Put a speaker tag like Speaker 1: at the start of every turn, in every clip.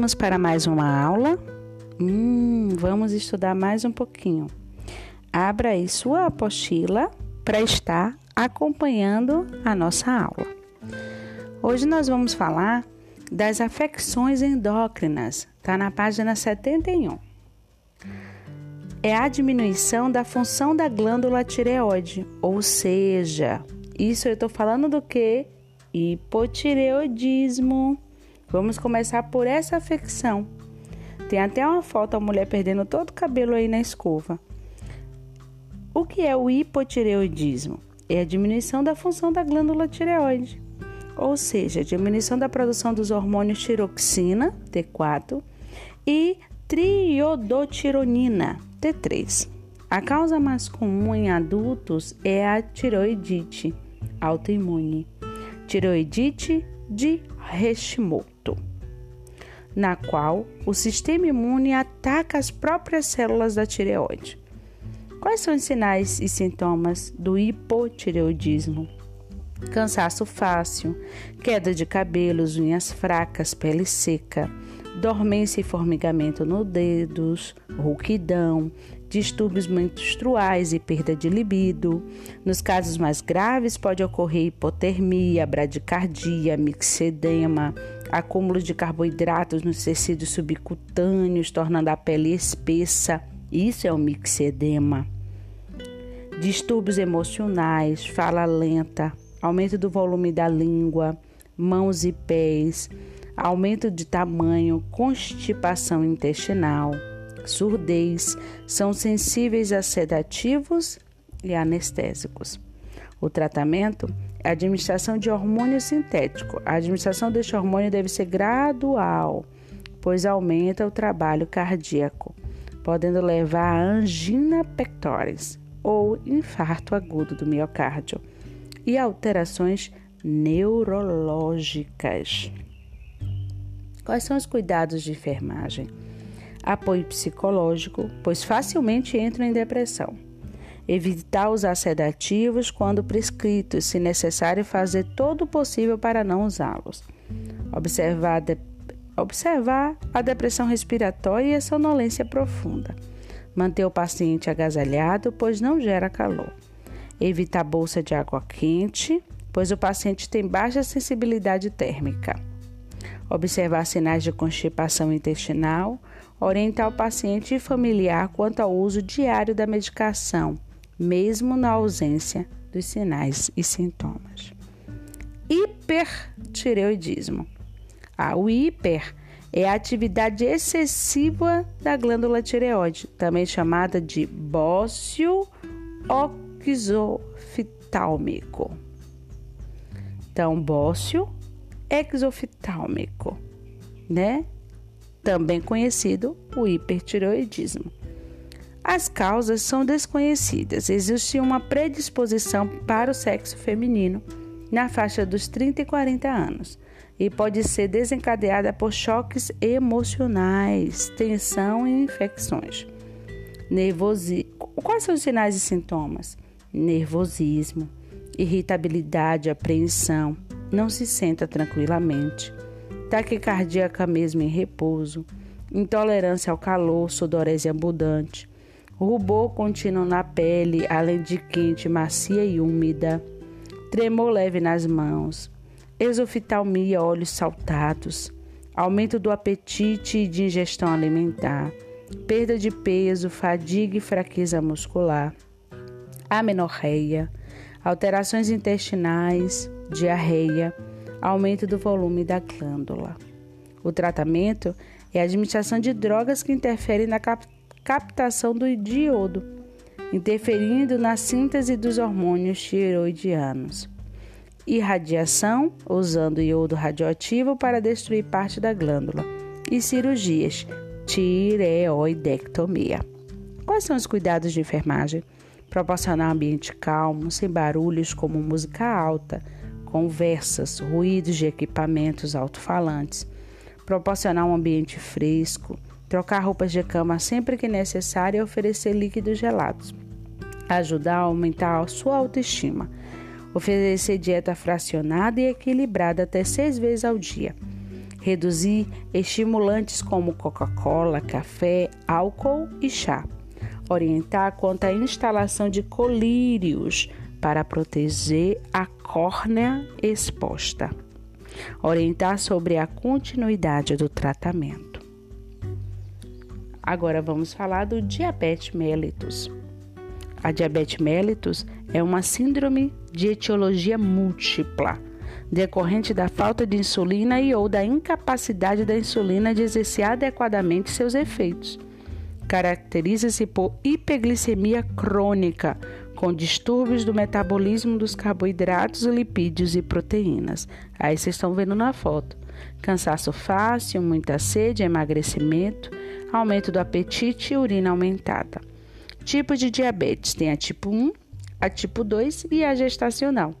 Speaker 1: Vamos para mais uma aula? Hum, vamos estudar mais um pouquinho. Abra aí sua apostila para estar acompanhando a nossa aula. Hoje nós vamos falar das afecções endócrinas, está na página 71. É a diminuição da função da glândula tireoide, ou seja, isso eu estou falando do que? Hipotireoidismo. Vamos começar por essa afecção. Tem até uma foto da mulher perdendo todo o cabelo aí na escova. O que é o hipotireoidismo? É a diminuição da função da glândula tireoide, ou seja, diminuição da produção dos hormônios tiroxina, T4, e triodotironina, T3. A causa mais comum em adultos é a tiroidite autoimune, tiroidite de Hashimoto, na qual o sistema imune ataca as próprias células da tireoide. Quais são os sinais e sintomas do hipotireoidismo? Cansaço fácil, queda de cabelos, unhas fracas, pele seca, dormência e formigamento nos dedos, rouquidão, distúrbios menstruais e perda de libido. Nos casos mais graves, pode ocorrer hipotermia, bradicardia, mixedema, acúmulo de carboidratos nos tecidos subcutâneos, tornando a pele espessa. Isso é o mixedema. Distúrbios emocionais, fala lenta, aumento do volume da língua, mãos e pés, aumento de tamanho, constipação intestinal surdez, são sensíveis a sedativos e anestésicos. O tratamento administração de hormônio sintético. A administração deste hormônio deve ser gradual, pois aumenta o trabalho cardíaco, podendo levar a angina pectoris ou infarto agudo do miocárdio e alterações neurológicas. Quais são os cuidados de enfermagem? apoio psicológico, pois facilmente entram em depressão. Evitar usar sedativos quando prescritos, se necessário, fazer todo o possível para não usá-los. Observar, de... Observar a depressão respiratória e a sonolência profunda. Manter o paciente agasalhado, pois não gera calor. Evitar bolsa de água quente, pois o paciente tem baixa sensibilidade térmica. Observar sinais de constipação intestinal, orientar o paciente e familiar quanto ao uso diário da medicação, mesmo na ausência dos sinais e sintomas. Hipertireoidismo. Ah, o hiper é a atividade excessiva da glândula tireoide, também chamada de bócio oxofitálmico. Então, bócio exofitálmico, né? também conhecido o hipertireoidismo. As causas são desconhecidas. Existe uma predisposição para o sexo feminino na faixa dos 30 e 40 anos e pode ser desencadeada por choques emocionais, tensão e infecções. Nervosismo. Quais são os sinais e sintomas? Nervosismo, irritabilidade, apreensão, não se senta tranquilamente taquicardíaca mesmo em repouso, intolerância ao calor, sudorese abundante, rubor contínuo na pele, além de quente, macia e úmida, tremor leve nas mãos, exoftalmia, olhos saltados, aumento do apetite e de ingestão alimentar, perda de peso, fadiga e fraqueza muscular, amenorreia, alterações intestinais, diarreia, aumento do volume da glândula. O tratamento é a administração de drogas que interferem na cap captação do diodo, interferindo na síntese dos hormônios tiroidianos. Irradiação, usando iodo radioativo para destruir parte da glândula. E cirurgias, tireoidectomia. Quais são os cuidados de enfermagem? Proporcionar um ambiente calmo, sem barulhos como música alta, conversas, ruídos de equipamentos alto-falantes, proporcionar um ambiente fresco, trocar roupas de cama sempre que necessário e oferecer líquidos gelados, ajudar a aumentar a sua autoestima, oferecer dieta fracionada e equilibrada até seis vezes ao dia, reduzir estimulantes como Coca-Cola, café, álcool e chá, orientar quanto à instalação de colírios para proteger a córnea exposta, orientar sobre a continuidade do tratamento. Agora vamos falar do diabetes mellitus. A diabetes mellitus é uma síndrome de etiologia múltipla, decorrente da falta de insulina e ou da incapacidade da insulina de exercer adequadamente seus efeitos. Caracteriza-se por hiperglicemia crônica, com distúrbios do metabolismo dos carboidratos, lipídios e proteínas. Aí vocês estão vendo na foto. Cansaço fácil, muita sede, emagrecimento, aumento do apetite e urina aumentada. Tipo de diabetes: tem a tipo 1, a tipo 2 e a gestacional.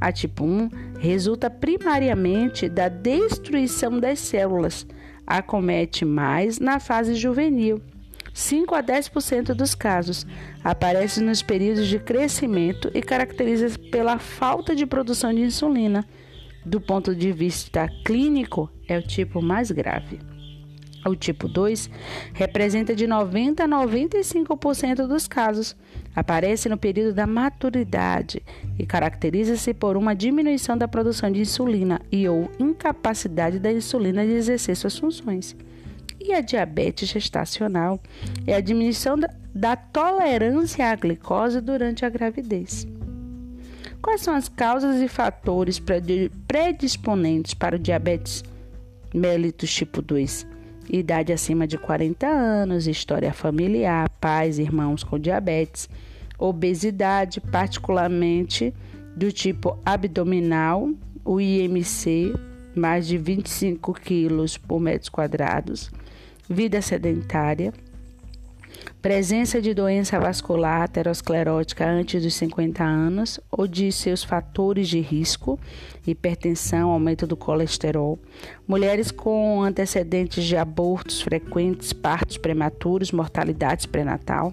Speaker 1: A tipo 1 resulta primariamente da destruição das células, acomete mais na fase juvenil. 5 a 10% dos casos aparece nos períodos de crescimento e caracteriza pela falta de produção de insulina. Do ponto de vista clínico, é o tipo mais grave. O tipo 2 representa de 90 a 95% dos casos. Aparece no período da maturidade e caracteriza-se por uma diminuição da produção de insulina e ou incapacidade da insulina de exercer suas funções. E a diabetes gestacional é a diminuição da, da tolerância à glicose durante a gravidez. Quais são as causas e fatores predisponentes para o diabetes mellitus tipo 2? idade acima de 40 anos, história familiar, pais, irmãos com diabetes, obesidade, particularmente do tipo abdominal, o IMC, mais de 25 quilos por metros quadrados, vida sedentária, presença de doença vascular aterosclerótica antes dos 50 anos ou de seus fatores de risco, hipertensão, aumento do colesterol, mulheres com antecedentes de abortos frequentes, partos prematuros, mortalidade pré-natal,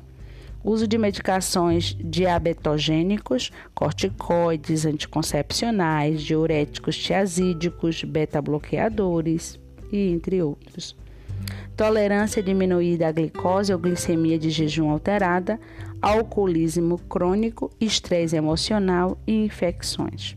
Speaker 1: uso de medicações diabetogênicos, corticoides, anticoncepcionais, diuréticos tiazídicos, beta-bloqueadores e entre outros tolerância diminuída à glicose ou glicemia de jejum alterada, alcoolismo crônico, estresse emocional e infecções.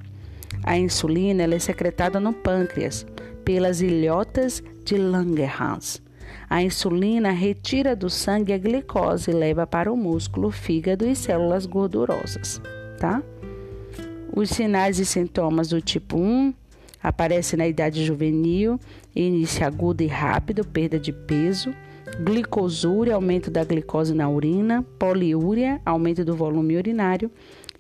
Speaker 1: A insulina é secretada no pâncreas pelas ilhotas de Langerhans. A insulina retira do sangue a glicose e leva para o músculo, fígado e células gordurosas, tá? Os sinais e sintomas do tipo 1 Aparece na idade juvenil, início agudo e rápido, perda de peso, glicosúria, aumento da glicose na urina, poliúria, aumento do volume urinário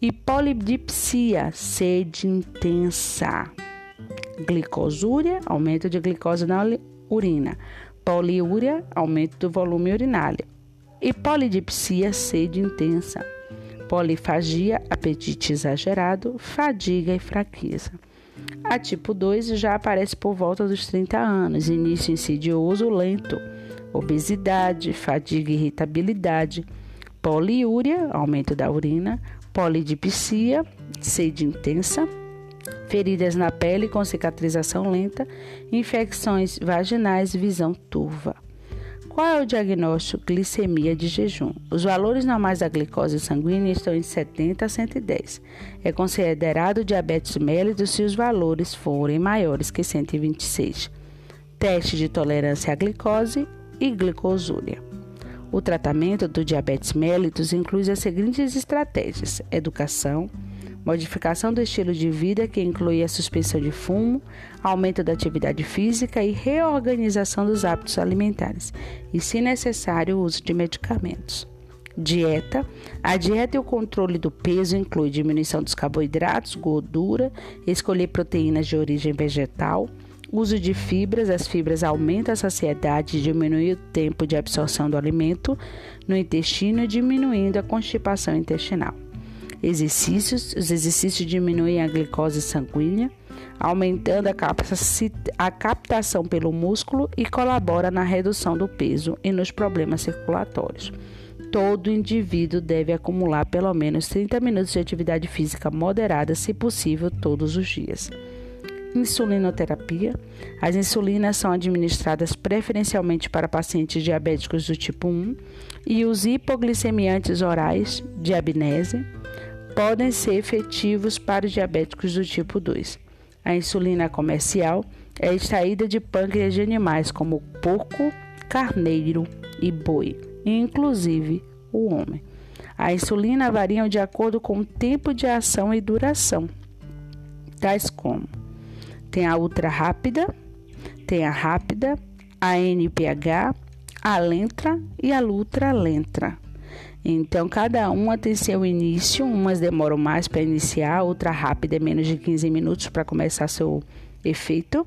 Speaker 1: e polidipsia, sede intensa. Glicosúria, aumento de glicose na urina, poliúria, aumento do volume urinário e polidipsia, sede intensa. Polifagia, apetite exagerado, fadiga e fraqueza. A tipo 2 já aparece por volta dos 30 anos, início insidioso lento, obesidade, fadiga e irritabilidade, poliúria, aumento da urina, polidipsia, sede intensa, feridas na pele com cicatrização lenta, infecções vaginais, visão turva. Qual é o diagnóstico? Glicemia de jejum. Os valores normais da glicose sanguínea estão em 70 a 110. É considerado diabetes mellitus se os valores forem maiores que 126. Teste de tolerância à glicose e glicosúria. O tratamento do diabetes mellitus inclui as seguintes estratégias: educação, modificação do estilo de vida, que inclui a suspensão de fumo, aumento da atividade física e reorganização dos hábitos alimentares, e, se necessário, o uso de medicamentos. Dieta. A dieta e o controle do peso inclui diminuição dos carboidratos, gordura, escolher proteínas de origem vegetal, uso de fibras. As fibras aumentam a saciedade e diminuem o tempo de absorção do alimento no intestino, diminuindo a constipação intestinal. Exercícios: os exercícios diminuem a glicose sanguínea, aumentando a captação pelo músculo e colabora na redução do peso e nos problemas circulatórios. Todo indivíduo deve acumular pelo menos 30 minutos de atividade física moderada, se possível, todos os dias. insulinoterapia. As insulinas são administradas preferencialmente para pacientes diabéticos do tipo 1 e os hipoglicemiantes orais, diabinese, podem ser efetivos para os diabéticos do tipo 2. A insulina comercial é extraída de pâncreas de animais como porco, carneiro e boi, inclusive o homem. A insulina varia de acordo com o tempo de ação e duração, tais como tem a ultra rápida, tem a rápida, a NPH, a lenta e a ultra lenta. Então, cada uma tem seu início, umas demoram mais para iniciar, a ultra rápida é menos de 15 minutos para começar seu efeito.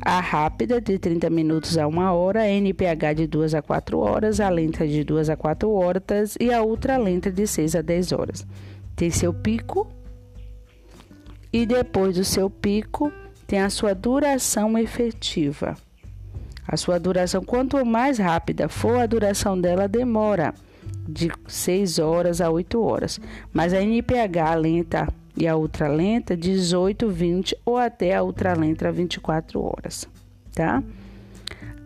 Speaker 1: A rápida de 30 minutos a 1 hora, a NPH de 2 a 4 horas, a lenta de 2 a 4 horas e a ultra lenta de 6 a 10 horas. Tem seu pico e depois do seu pico tem a sua duração efetiva. A sua duração, quanto mais rápida for a duração dela, demora de 6 horas a 8 horas. Mas a NPH lenta e a ultralenta 18, 20 ou até a ultralenta 24 horas, tá?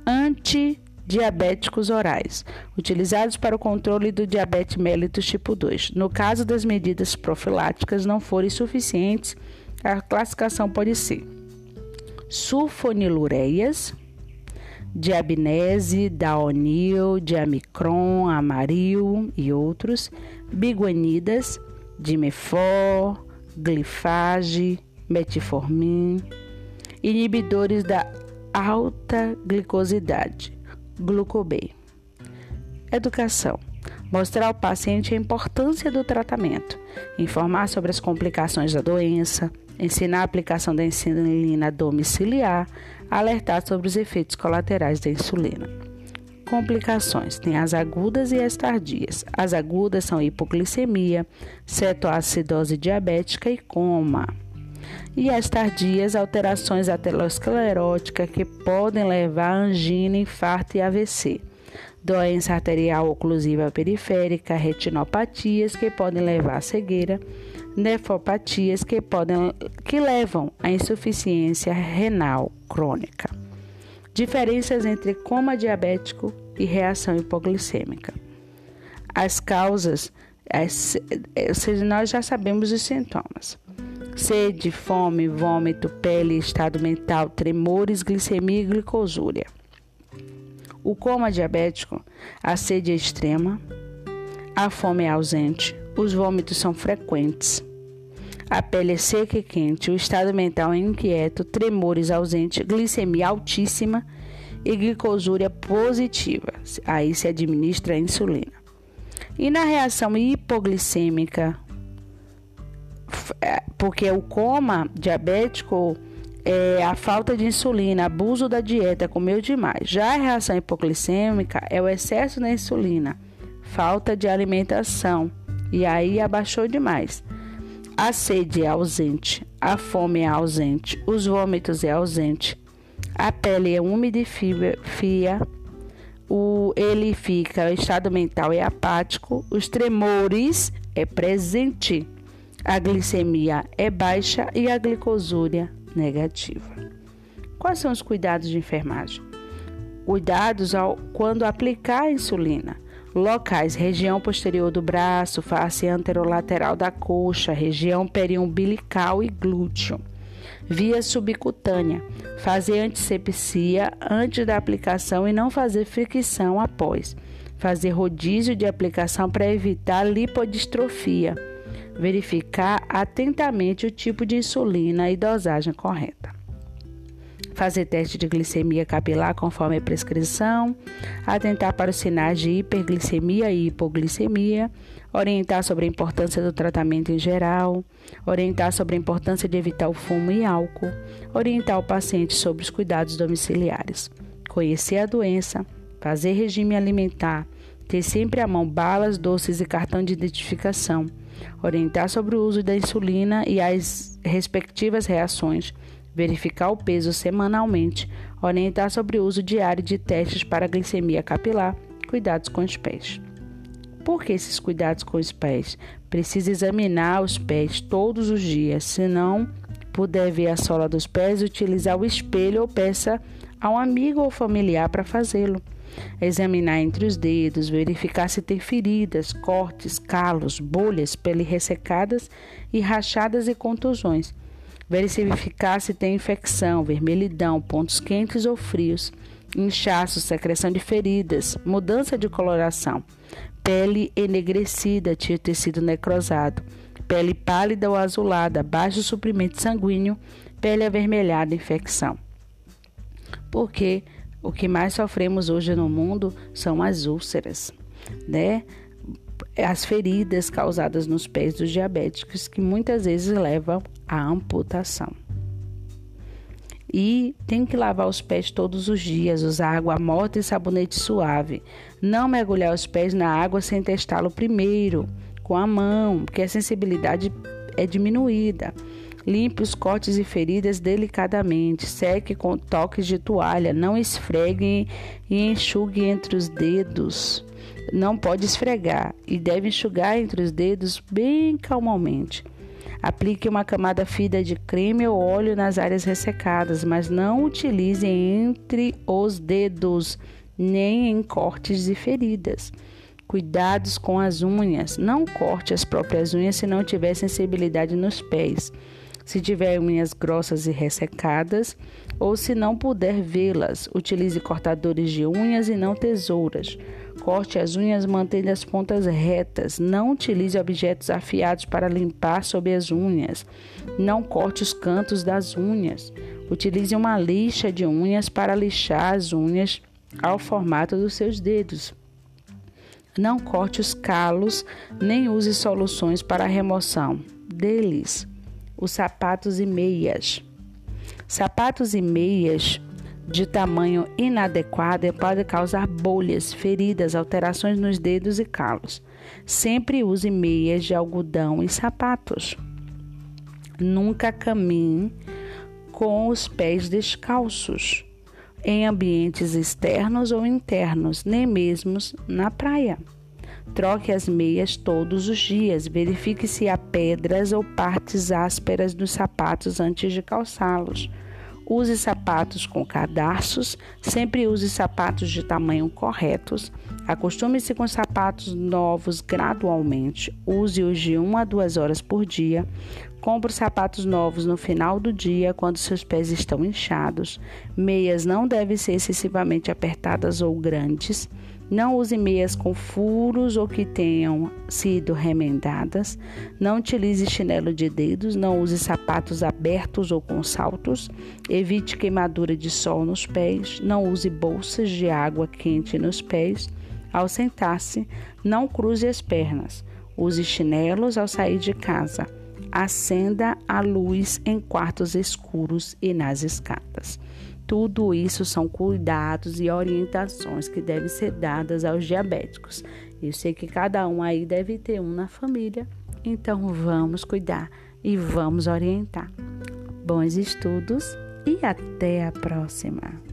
Speaker 1: Antidiabéticos orais, utilizados para o controle do diabetes mellitus tipo 2. No caso das medidas profiláticas não forem suficientes, a classificação pode ser sulfonilureias, diabinese, daonil, diamicron, amaril e outros, biguanidas, dimefor, glifage, metformin, inibidores da alta glicosidade, glucobay. Educação. Mostrar ao paciente a importância do tratamento, informar sobre as complicações da doença, ensinar a aplicação da insulina domiciliar, alertar sobre os efeitos colaterais da insulina. Complicações: tem as agudas e as tardias. As agudas são hipoglicemia, cetoacidose diabética e coma. E as tardias, alterações ateroscleróticas que podem levar a angina, infarto e AVC. Doença arterial oclusiva periférica, retinopatias que podem levar à cegueira, nefropatias que podem que levam à insuficiência renal crônica. Diferenças entre coma diabético e reação hipoglicêmica. As causas, ou seja, nós já sabemos os sintomas. Sede, fome, vômito, pele, estado mental, tremores, glicemia e glicosúria. O coma diabético, a sede é extrema, a fome é ausente, os vômitos são frequentes, a pele é seca e quente, o estado mental é inquieto, tremores ausentes, glicemia altíssima e glicosúria positiva. Aí se administra a insulina. E na reação hipoglicêmica, é, porque o coma diabético é a falta de insulina, abuso da dieta, comeu demais. Já a reação hipoglicêmica é o excesso da insulina, falta de alimentação e aí abaixou demais. A sede é ausente, a fome é ausente, os vômitos é ausente, a pele é úmida e fia, o, ele fica, o estado mental é apático, os tremores é presente, a glicemia é baixa e a glicosúria negativa. Quais são os cuidados de enfermagem? Cuidados ao, quando aplicar a insulina Locais: região posterior do braço, face anterolateral da coxa, região periumbilical e glúteo. Via subcutânea: fazer antisepsia antes da aplicação e não fazer fricção após. Fazer rodízio de aplicação para evitar lipodistrofia. Verificar atentamente o tipo de insulina e dosagem correta. Fazer teste de glicemia capilar conforme a prescrição, atentar para os sinais de hiperglicemia e hipoglicemia, orientar sobre a importância do tratamento em geral, orientar sobre a importância de evitar o fumo e álcool, orientar o paciente sobre os cuidados domiciliares, conhecer a doença, fazer regime alimentar, ter sempre à mão balas, doces e cartão de identificação, orientar sobre o uso da insulina e as respectivas reações verificar o peso semanalmente, orientar sobre o uso diário de testes para glicemia capilar, cuidados com os pés. Por que esses cuidados com os pés? Precisa examinar os pés todos os dias, senão puder ver a sola dos pés, utilizar o espelho ou peça a um amigo ou familiar para fazê-lo. Examinar entre os dedos, verificar se tem feridas, cortes, calos, bolhas, pele ressecadas e rachadas e contusões. Verificar se tem infecção, vermelhidão, pontos quentes ou frios, inchaço, secreção de feridas, mudança de coloração, pele enegrecida, tecido necrosado, pele pálida ou azulada, baixo suprimento sanguíneo, pele avermelhada, infecção. Porque o que mais sofremos hoje no mundo são as úlceras, né? As feridas causadas nos pés dos diabéticos que muitas vezes levam à amputação. E tem que lavar os pés todos os dias, usar água morta e sabonete suave. Não mergulhar os pés na água sem testá-lo primeiro, com a mão, porque a sensibilidade é diminuída. Limpe os cortes e feridas delicadamente. Seque com toques de toalha. Não esfregue e enxugue entre os dedos. Não pode esfregar e deve enxugar entre os dedos bem calmamente. Aplique uma camada fina de creme ou óleo nas áreas ressecadas, mas não utilize entre os dedos nem em cortes e feridas. Cuidados com as unhas. Não corte as próprias unhas se não tiver sensibilidade nos pés. Se tiver unhas grossas e ressecadas, ou se não puder vê-las, utilize cortadores de unhas e não tesouras. Corte as unhas mantendo as pontas retas. Não utilize objetos afiados para limpar sob as unhas. Não corte os cantos das unhas. Utilize uma lixa de unhas para lixar as unhas ao formato dos seus dedos. Não corte os calos, nem use soluções para a remoção deles. Os sapatos e meias. Sapatos e meias de tamanho inadequado podem causar bolhas, feridas, alterações nos dedos e calos. Sempre use meias de algodão e sapatos. Nunca caminhe com os pés descalços em ambientes externos ou internos, nem mesmo na praia. Troque as meias todos os dias. Verifique se há pedras ou partes ásperas nos sapatos antes de calçá-los. Use sapatos com cadarços, sempre use sapatos de tamanho corretos. Acostume-se com sapatos novos gradualmente. Use-os de 1 a 2 horas por dia. Compre sapatos novos no final do dia, quando seus pés estão inchados. Meias não devem ser excessivamente apertadas ou grandes. Não use meias com furos ou que tenham sido remendadas. Não utilize chinelo de dedos. Não use sapatos abertos ou com saltos. Evite queimadura de sol nos pés. Não use bolsas de água quente nos pés. Ao sentar-se, não cruze as pernas. Use chinelos ao sair de casa. Acenda a luz em quartos escuros e nas escadas. Tudo isso são cuidados e orientações que devem ser dadas aos diabéticos. Eu sei que cada um aí deve ter um na família, então vamos cuidar e vamos orientar. Bons estudos e até a próxima!